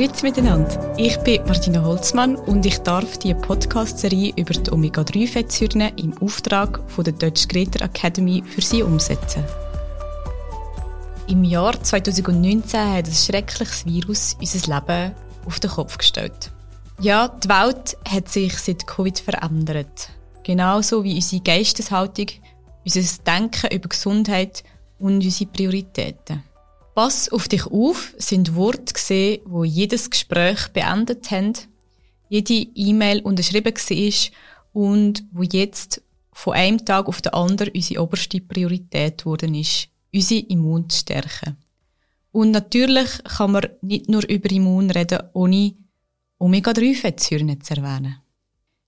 Grüezi miteinander. Ich bin Martina Holzmann und ich darf die Podcast-Serie über die Omega-3-Fettsäuren im Auftrag von der Deutsch Greta Academy für Sie umsetzen. Im Jahr 2019 hat ein schreckliches Virus unser Leben auf den Kopf gestellt. Ja, die Welt hat sich seit Covid verändert. Genauso wie unsere Geisteshaltung, unser Denken über Gesundheit und unsere Prioritäten. Pass auf dich auf sind Worte gesehen, wo jedes Gespräch beendet haben, jede E-Mail unterschrieben war und wo jetzt von einem Tag auf den anderen unsere oberste Priorität geworden ist, unsere Immunstärke. Und natürlich kann man nicht nur über Immun reden, ohne Omega-3-Fettsäuren zu erwähnen.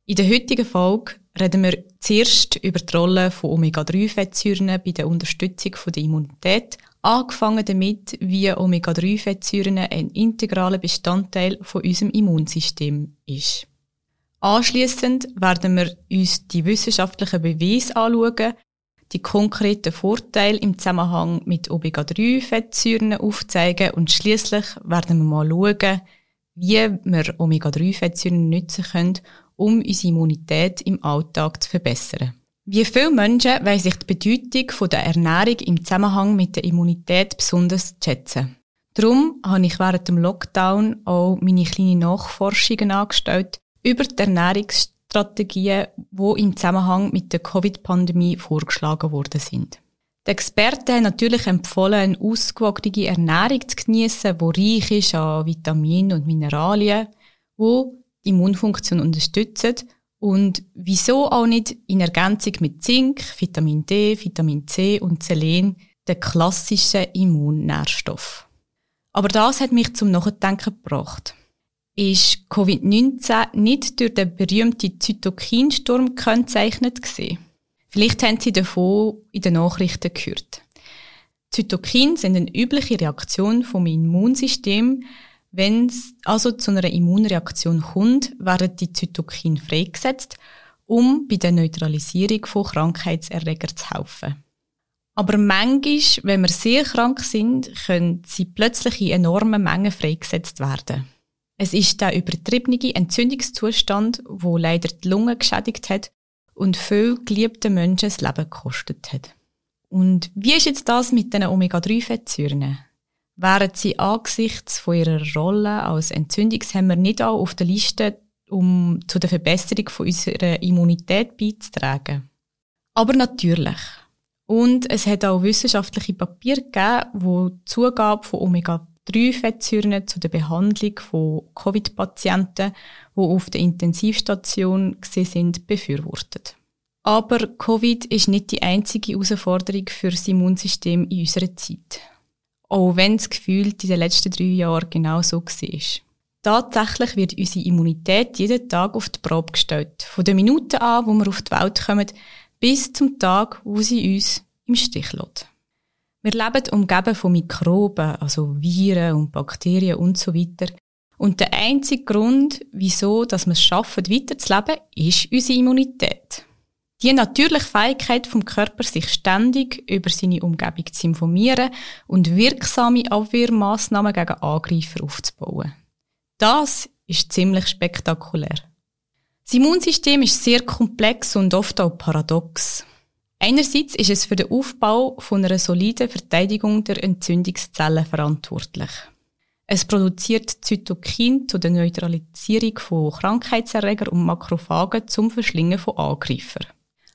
In der heutigen Folge reden wir zuerst über die Rolle von Omega-3-Fettsäuren bei der Unterstützung der Immunität, angefangen damit, wie Omega-3-Fettsäuren ein integraler Bestandteil von unserem Immunsystem ist. Anschließend werden wir uns die wissenschaftlichen Beweise anschauen, die konkreten Vorteile im Zusammenhang mit Omega-3-Fettsäuren aufzeigen und schließlich werden wir mal schauen, wie wir Omega-3-Fettsäuren nutzen können, um unsere Immunität im Alltag zu verbessern. Wie viele Menschen weiss ich die Bedeutung der Ernährung im Zusammenhang mit der Immunität besonders zu schätzen. Darum habe ich während dem Lockdown auch meine kleinen Nachforschungen angestellt über die Ernährungsstrategien, die im Zusammenhang mit der Covid-Pandemie vorgeschlagen worden sind. Die Experten haben natürlich empfohlen, eine ausgewogene Ernährung zu genießen, die reich ist an Vitaminen und Mineralien, die die Immunfunktion unterstützen und wieso auch nicht in Ergänzung mit Zink, Vitamin D, Vitamin C und Selen, der klassischen Immunnährstoff. Aber das hat mich zum Nachdenken gebracht. Ist Covid-19 nicht durch den berühmten Zytokinsturm gekennzeichnet gewesen? Vielleicht haben Sie davon in den Nachrichten gehört. Zytokine sind eine übliche Reaktion vom Immunsystem. Wenn es also zu einer Immunreaktion kommt, werden die Zytokine freigesetzt, um bei der Neutralisierung von Krankheitserregern zu helfen. Aber manchmal, wenn wir sehr krank sind, können sie plötzlich in enormen Mengen freigesetzt werden. Es ist der übertriebene Entzündungszustand, wo leider die Lunge geschädigt hat und viel geliebte Menschen das Leben gekostet hat. Und wie ist jetzt das mit den Omega-3-Fettsäuren? Wären sie angesichts von ihrer Rolle als Entzündungshemmer nicht auch auf der Liste, um zu der Verbesserung von unserer Immunität beizutragen? Aber natürlich. Und es hat auch wissenschaftliche Papiere gegeben, wo die Zugabe von Omega-3-Fettsäuren zu der Behandlung von Covid-Patienten, die auf der Intensivstation sind, befürwortet. Aber Covid ist nicht die einzige Herausforderung für das Immunsystem in unserer Zeit. Auch wenn es gefühlt in den letzten drei Jahren genau so war. Tatsächlich wird unsere Immunität jeden Tag auf die Probe gestellt. Von der Minute an, wo wir auf die Welt kommen, bis zum Tag, wo sie uns im Stich lässt. Wir leben umgeben von Mikroben, also Viren und Bakterien und so weiter. Und der einzige Grund, wieso dass wir es schaffen, weiterzuleben, ist unsere Immunität. Die natürliche Fähigkeit vom Körper, sich ständig über seine Umgebung zu informieren und wirksame Abwehrmaßnahmen gegen Angreifer aufzubauen. Das ist ziemlich spektakulär. Das Immunsystem ist sehr komplex und oft auch paradox. Einerseits ist es für den Aufbau von einer soliden Verteidigung der Entzündungszellen verantwortlich. Es produziert Zytokin zu der Neutralisierung von Krankheitserregern und Makrophagen zum Verschlingen von Angreifern.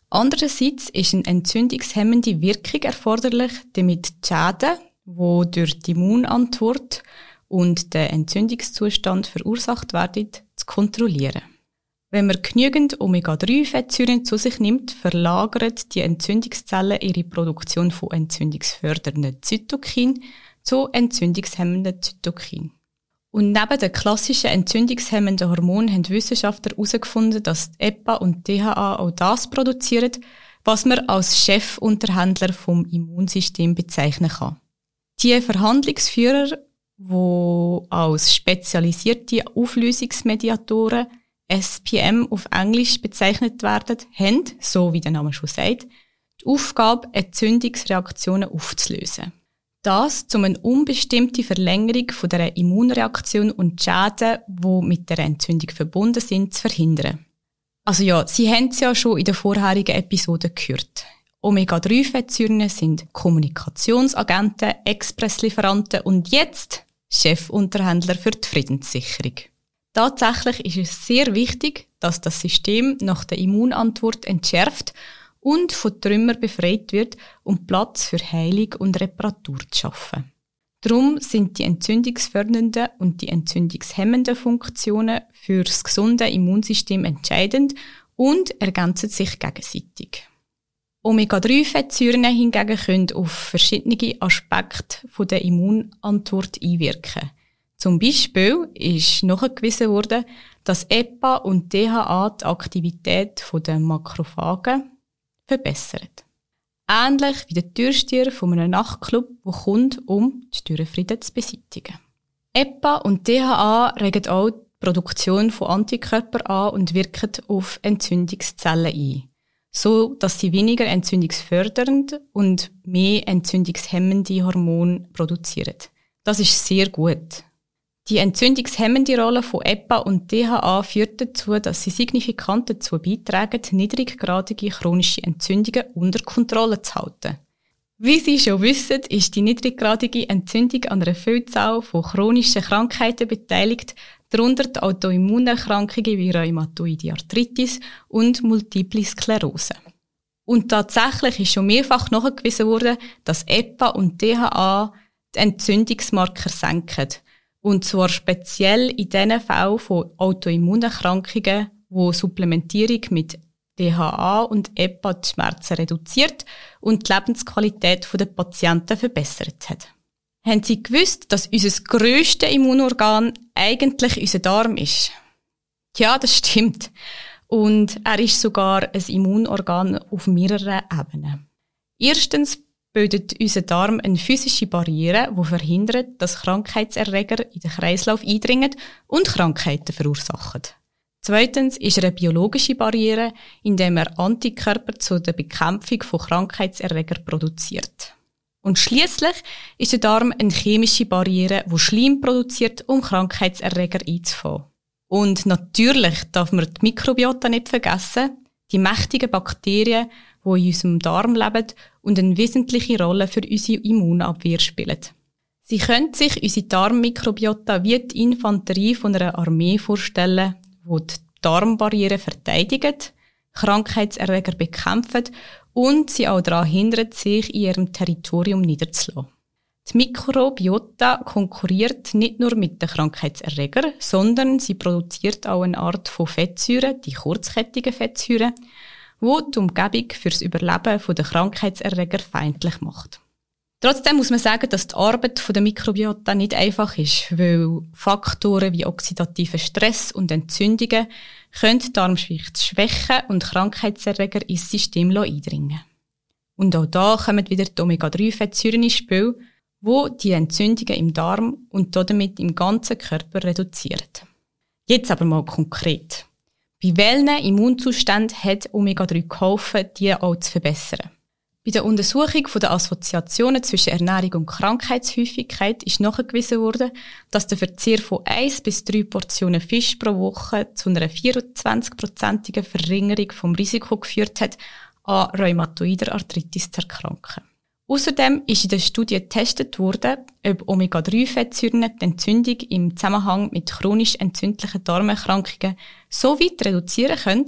Andererseits ist eine entzündungshemmende Wirkung erforderlich, damit die Schäden, die durch die Immunantwort und den Entzündungszustand verursacht werden, zu kontrollieren. Wenn man genügend Omega-3-Fettsäuren zu sich nimmt, verlagern die Entzündungszellen ihre Produktion von entzündungsfördernden Zytokin zu entzündungshemmenden Zytokin. Und neben den klassischen entzündungshemmenden Hormonen haben Wissenschaftler herausgefunden, dass die EPA und DHA auch das produzieren, was man als Chefunterhändler vom Immunsystem bezeichnen kann. Die Verhandlungsführer, die als spezialisierte Auflösungsmediatoren SPM auf Englisch bezeichnet werden, haben, so wie der Name schon sagt, die Aufgabe, Entzündungsreaktionen aufzulösen. Das um eine unbestimmte Verlängerung der Immunreaktion und Schäden, die mit der Entzündung verbunden sind, zu verhindern. Also ja, Sie haben es ja schon in der vorherigen Episode gehört. Omega-3-Fettsäuren sind Kommunikationsagenten, Expresslieferanten und jetzt Chefunterhändler für die Friedenssicherung. Tatsächlich ist es sehr wichtig, dass das System nach der Immunantwort entschärft und von Trümmern befreit wird, um Platz für Heilung und Reparatur zu schaffen. Darum sind die entzündungsfördernden und die entzündungshemmenden Funktionen für das gesunde Immunsystem entscheidend und ergänzen sich gegenseitig. Omega-3-Fettsäuren hingegen können auf verschiedene Aspekte der Immunantwort einwirken. Zum Beispiel ist nachgewiesen worden, dass EPA und DHA die Aktivität der Makrophagen verbessern. Ähnlich wie der Türsteher von einem Nachtclub, der kommt, um die Störenfrieden zu beseitigen. EPA und DHA regen auch die Produktion von Antikörpern an und wirken auf Entzündungszellen ein so dass sie weniger entzündungsfördernd und mehr entzündungshemmende Hormone produzieren. Das ist sehr gut. Die entzündungshemmende Rolle von EPA und DHA führt dazu, dass sie signifikant dazu beitragen, niedriggradige chronische Entzündungen unter Kontrolle zu halten. Wie Sie schon wissen, ist die niedriggradige Entzündung an einer Vielzahl von chronischen Krankheiten beteiligt, darunter die Autoimmunerkrankungen wie Rheumatoide Arthritis und Multiple Sklerose. Und tatsächlich ist schon mehrfach nachgewiesen worden, dass EPA und DHA die Entzündungsmarker senken. Und zwar speziell in den Fällen von Autoimmunerkrankungen, wo Supplementierung mit DHA und EPA die Schmerzen reduziert und die Lebensqualität der Patienten verbessert hat. Haben Sie gewusst, dass unser grösstes Immunorgan eigentlich unser Darm ist? Ja, das stimmt. Und er ist sogar ein Immunorgan auf mehreren Ebenen. Erstens bildet unser Darm eine physische Barriere, die verhindert, dass Krankheitserreger in den Kreislauf eindringen und Krankheiten verursachen. Zweitens ist er eine biologische Barriere, indem er Antikörper zur Bekämpfung von Krankheitserregern produziert. Und schließlich ist der Darm eine chemische Barriere, wo Schleim produziert, um Krankheitserreger einzufangen. Und natürlich darf man die Mikrobiota nicht vergessen, die mächtigen Bakterien, die in unserem Darm leben und eine wesentliche Rolle für unsere Immunabwehr spielen. Sie können sich unsere Darmmikrobiota wie die Infanterie von einer Armee vorstellen, wo die Darmbarriere verteidigt, Krankheitserreger bekämpfen und sie auch daran hindert, sich in ihrem Territorium niederzulassen. Die Mikrobiota konkurriert nicht nur mit den Krankheitserregern, sondern sie produziert auch eine Art von Fettsäuren, die kurzkettigen Fettsäuren, wo die Umgebung fürs Überleben der Krankheitserreger feindlich macht. Trotzdem muss man sagen, dass die Arbeit der Mikrobiota nicht einfach ist, weil Faktoren wie oxidativer Stress und Entzündungen können die Darmschicht schwächen und Krankheitserreger ins System eindringen. Und auch da kommen wieder die Omega-3-Fettsäuren ins Spiel, wo die Entzündungen im Darm und damit im ganzen Körper reduziert. Jetzt aber mal konkret. Bei welchen Immunzuständen hat Omega-3 geholfen, die auch zu verbessern? Bei der Untersuchung der Assoziationen zwischen Ernährung und Krankheitshäufigkeit ist nachgewiesen worden, dass der Verzehr von 1 bis 3 Portionen Fisch pro Woche zu einer 24-prozentigen Verringerung vom Risiko geführt hat, an rheumatoider Arthritis zu erkranken. Außerdem ist in der Studie getestet worden, ob Omega-3-Fettsäuren die Entzündung im Zusammenhang mit chronisch entzündlichen Darmerkrankungen so weit reduzieren können,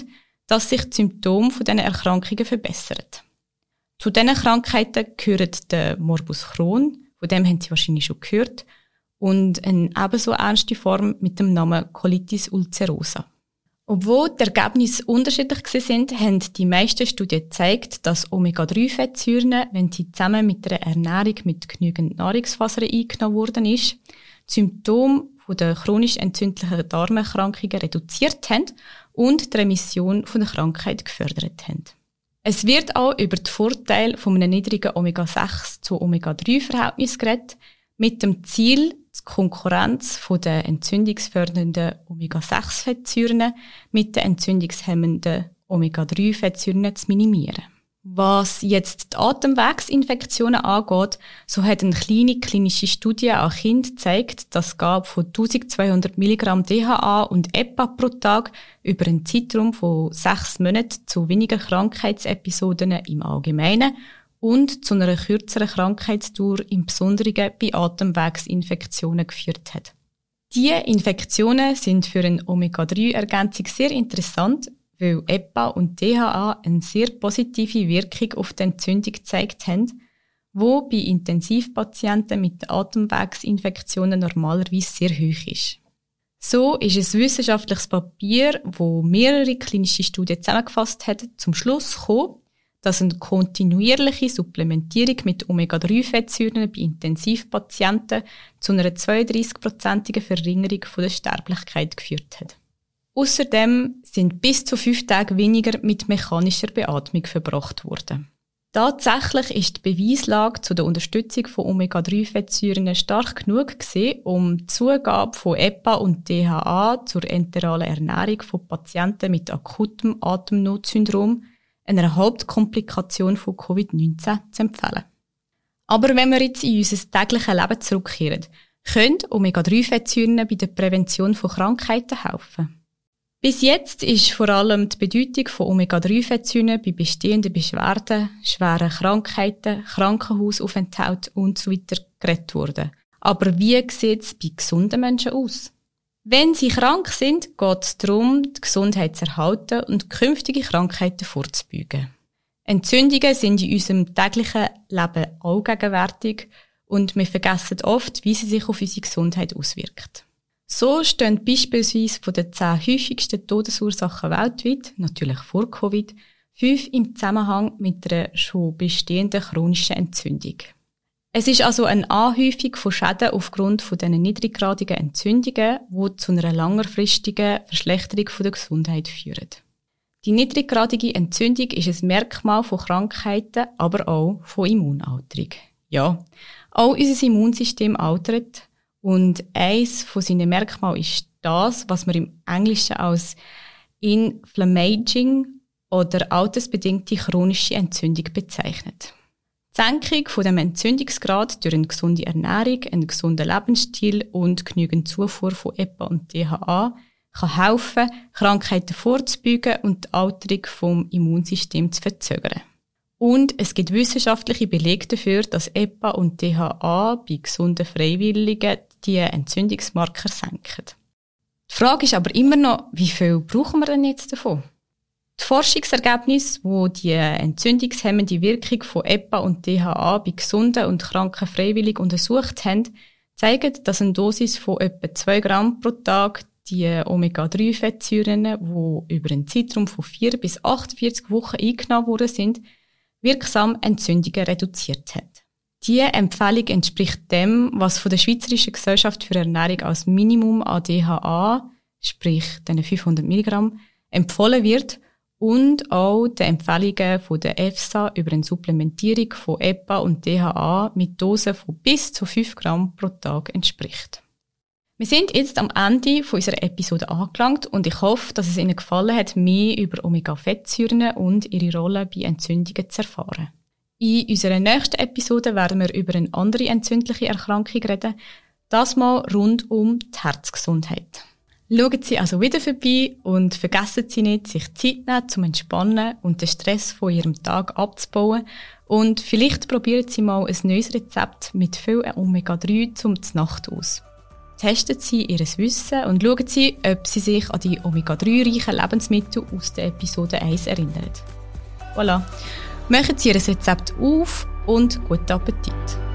dass sich die Symptome dieser Erkrankungen verbessern. Zu diesen Krankheiten gehört der Morbus Crohn, von dem haben Sie wahrscheinlich schon gehört, und eine ebenso ernste Form mit dem Namen Colitis ulcerosa. Obwohl die Ergebnisse unterschiedlich sind, haben die meisten Studien gezeigt, dass Omega-3-Fettsäuren, wenn sie zusammen mit einer Ernährung mit genügend Nahrungsfasern eingenommen worden ist, die Symptome der chronisch entzündlichen Darmerkrankungen reduziert haben und die Remission der Krankheit gefördert haben. Es wird auch über die Vorteile von einem niedrigen Omega-6 zu Omega-3-Verhältnis geredet, mit dem Ziel, die Konkurrenz den entzündungsfördernden Omega-6-Fettsäuren mit den entzündungshemmenden Omega-3-Fettsäuren zu minimieren. Was jetzt die Atemwegsinfektionen angeht, so hat eine kleine klinische Studie an Kindern gezeigt, dass Gabe von 1200 Milligramm DHA und EPA pro Tag über einen Zeitraum von sechs Monaten zu weniger Krankheitsepisoden im Allgemeinen und zu einer kürzeren Krankheitsdauer im Besonderen bei Atemwegsinfektionen geführt hat. Diese Infektionen sind für eine Omega-3-Ergänzung sehr interessant, weil EPA und DHA eine sehr positive Wirkung auf die Entzündung gezeigt haben, wo bei Intensivpatienten mit Atemwegsinfektionen normalerweise sehr hoch ist. So ist ein wissenschaftliches Papier, wo mehrere klinische Studien zusammengefasst hat, zum Schluss gekommen, dass eine kontinuierliche Supplementierung mit Omega-3-Fettsäuren bei Intensivpatienten zu einer 32-prozentigen Verringerung der Sterblichkeit geführt hat. Außerdem sind bis zu fünf Tage weniger mit mechanischer Beatmung verbracht worden. Tatsächlich ist die Beweislage zu der Unterstützung von Omega-3-Fettsäuren stark genug gewesen, um die Zugabe von EPA und DHA zur enteralen Ernährung von Patienten mit akutem Atemnotsyndrom, einer Hauptkomplikation von Covid-19, zu empfehlen. Aber wenn wir jetzt in unser tägliches Leben zurückkehren, können Omega-3-Fettsäuren bei der Prävention von Krankheiten helfen. Bis jetzt ist vor allem die Bedeutung von Omega-3-Fettsäuren bei bestehenden Beschwerden, schweren Krankheiten, Krankenhausaufenthalt usw. So geredet worden. Aber wie sieht es bei gesunden Menschen aus? Wenn sie krank sind, geht es darum, die Gesundheit zu erhalten und künftige Krankheiten vorzubeugen. Entzündungen sind in unserem täglichen Leben allgegenwärtig und wir vergessen oft, wie sie sich auf unsere Gesundheit auswirkt. So stehen beispielsweise von den zehn häufigsten Todesursachen weltweit, natürlich vor Covid, fünf im Zusammenhang mit einer schon bestehenden chronischen Entzündung. Es ist also eine Anhäufung von Schäden aufgrund von diesen niedriggradigen Entzündungen, die zu einer langfristigen Verschlechterung der Gesundheit führen. Die niedriggradige Entzündung ist ein Merkmal von Krankheiten, aber auch von Immunalterung. Ja, auch unser Immunsystem altert, und eins von seinen Merkmalen ist das, was man im Englischen als Inflammaging oder altersbedingte chronische Entzündung bezeichnet. Die Senkung von dem Entzündungsgrad durch eine gesunde Ernährung, einen gesunden Lebensstil und genügend Zufuhr von EPA und DHA kann helfen, Krankheiten vorzubeugen und die Alterung vom Immunsystem zu verzögern. Und es gibt wissenschaftliche Belege dafür, dass EPA und DHA bei gesunden Freiwilligen die Entzündungsmarker senken. Die Frage ist aber immer noch, wie viel brauchen wir denn jetzt davon? Die Forschungsergebnisse, wo die entzündungshemmende Wirkung von EPA und DHA bei gesunden und kranken Freiwilligen untersucht haben, zeigen, dass eine Dosis von etwa 2 Gramm pro Tag die Omega-3-Fettsäuren, die über einen Zeitraum von 4 bis 48 Wochen eingenommen worden sind, wirksam Entzündungen reduziert hat. Diese Empfehlung entspricht dem, was von der Schweizerischen Gesellschaft für Ernährung als Minimum an DHA, sprich den 500 Milligramm, empfohlen wird und auch den Empfehlungen von der EFSA über eine Supplementierung von EPA und DHA mit Dosen von bis zu 5 Gramm pro Tag entspricht. Wir sind jetzt am Ende unserer Episode angelangt und ich hoffe, dass es Ihnen gefallen hat, mehr über Omega-Fettsäuren und ihre Rolle bei Entzündungen zu erfahren. In unserer nächsten Episode werden wir über eine andere entzündliche Erkrankung reden, das mal rund um die Herzgesundheit. Schauen Sie also wieder vorbei und vergessen Sie nicht, sich Zeit nehmen zum Entspannen und den Stress von Ihrem Tag abzubauen. Und vielleicht probieren Sie mal ein neues Rezept mit viel Omega-3 zum Nacht aus. Testen Sie Ihr Wissen und schauen Sie, ob Sie sich an die Omega-3-reichen Lebensmittel aus der Episode 1 erinnern. Voilà. Machen Sie Ihr Rezept auf und guten Appetit!